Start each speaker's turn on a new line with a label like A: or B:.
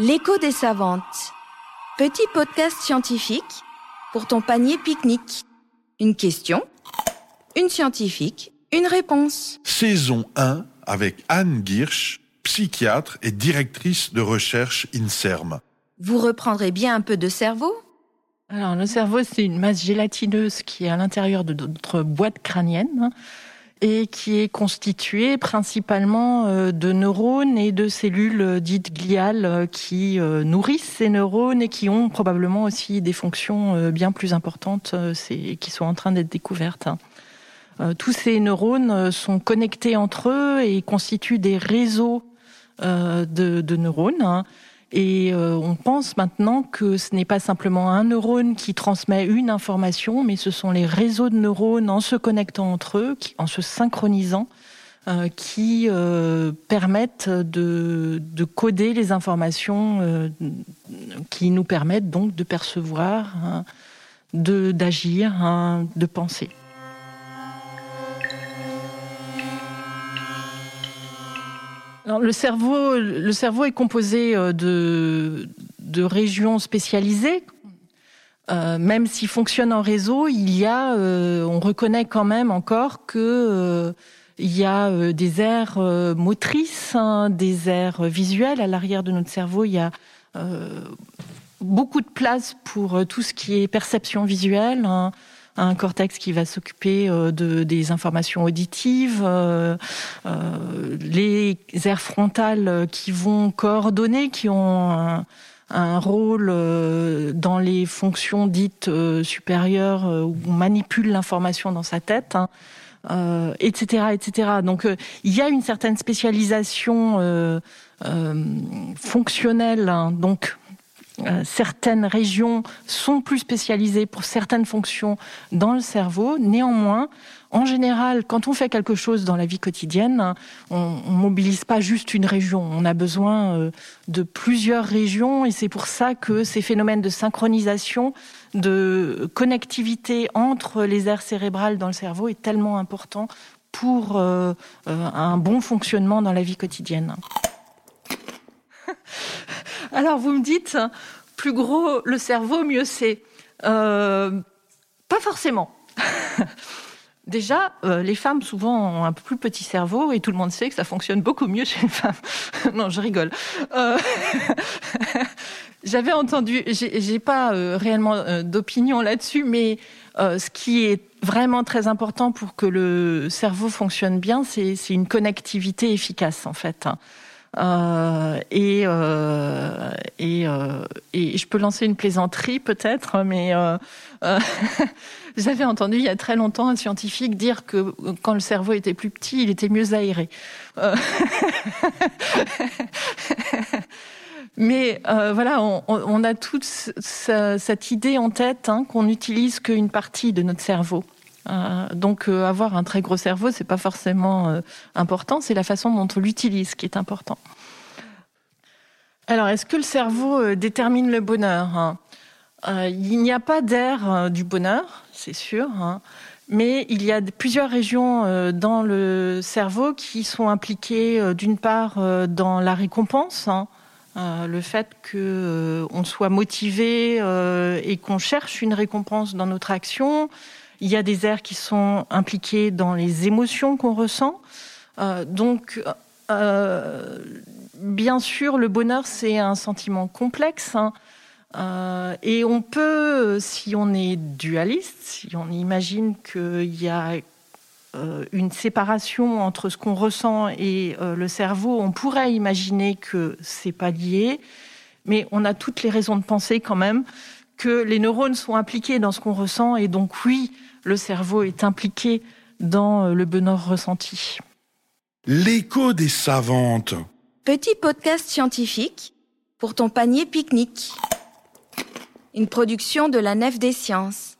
A: L'écho des savantes. Petit podcast scientifique pour ton panier pique-nique. Une question, une scientifique, une réponse.
B: Saison 1 avec Anne Girsch, psychiatre et directrice de recherche INSERM.
A: Vous reprendrez bien un peu de cerveau?
C: Alors, le cerveau, c'est une masse gélatineuse qui est à l'intérieur de notre boîte crânienne et qui est constituée principalement euh, de neurones et de cellules euh, dites gliales euh, qui nourrissent ces neurones et qui ont probablement aussi des fonctions bien plus importantes qui sont en train d'être découvertes. Tous ces neurones sont connectés entre eux et constituent des réseaux de, neurones. Et euh, on pense maintenant que ce n'est pas simplement un neurone qui transmet une information, mais ce sont les réseaux de neurones en se connectant entre eux, en se synchronisant, euh, qui euh, permettent de, de, coder les informations qui nous permettent donc de percevoir, hein, de d'agir, hein, de penser. Le cerveau, le cerveau est composé euh, de, régions spécialisées. Euh, même s'il fonctionne en réseau, il y a, euh, on reconnaît quand même encore que y a des aires motrices, hein, des aires visuelles. À l'arrière de notre cerveau, il y a beaucoup de place pour tout ce qui est perception visuelle. Hein un cortex qui va s'occuper euh, de, des informations auditives, euh, euh, les aires frontales qui vont coordonner, qui ont un, rôle dans les fonctions dites supérieures où on manipule l'information dans sa tête. Hein, etc., etc. Donc il y a une certaine spécialisation fonctionnelle, hein, donc euh, certaines régions sont plus spécialisées pour certaines fonctions dans le cerveau. Néanmoins, en général, quand on fait quelque chose dans la vie quotidienne, on, on mobilise pas juste une région. On a besoin euh, de plusieurs régions et c'est pour ça que ces phénomènes de synchronisation, de connectivité entre les aires cérébrales dans le cerveau est tellement important pour euh, un bon fonctionnement dans la vie quotidienne. Alors vous me dites, plus gros le cerveau, mieux c'est. Euh, pas forcément. Déjà, euh, les femmes souvent ont un plus petit cerveau et tout le monde sait que ça fonctionne beaucoup mieux chez les femmes. non, je rigole. Euh, j'avais entendu, j'ai pas réellement d'opinion là-dessus, mais ce qui est vraiment très important pour que le cerveau fonctionne bien, c'est une connectivité efficace en fait. Euh, et, euh, et, euh, et je peux lancer une plaisanterie peut-être, mais j'avais entendu il y a très longtemps un scientifique dire que quand le cerveau était plus petit, il était mieux aéré. Mais voilà, on, on, a toute cette idée en tête hein, qu'on n'utilise qu'une partie de notre cerveau. Euh, donc euh, avoir un très gros cerveau, c'est pas forcément euh, important, c'est la façon dont on l'utilise qui est important. Alors, est-ce que le cerveau détermine le bonheur hein? Il n'y a pas d'air du bonheur, c'est sûr, hein, mais il y a plusieurs régions dans le cerveau qui sont impliquées d'une part dans la récompense. Hein, le fait qu'on soit motivé et qu'on cherche une récompense dans notre action, il y a des aires qui sont impliquées dans les émotions qu'on ressent. Euh, donc, euh, bien sûr, le bonheur, c'est un sentiment complexe. Hein. Euh, et on peut, si on est dualiste, si on imagine qu'il y a une séparation entre ce qu'on ressent et le cerveau, on pourrait imaginer que c'est pas lié, mais on a toutes les raisons de penser quand même que les neurones sont impliqués dans ce qu'on ressent et donc oui, le cerveau est impliqué dans euh, le bonheur ressenti.
B: L'écho des savantes.
A: Petit podcast scientifique pour ton panier pique-nique. Une production de la Nef des Sciences.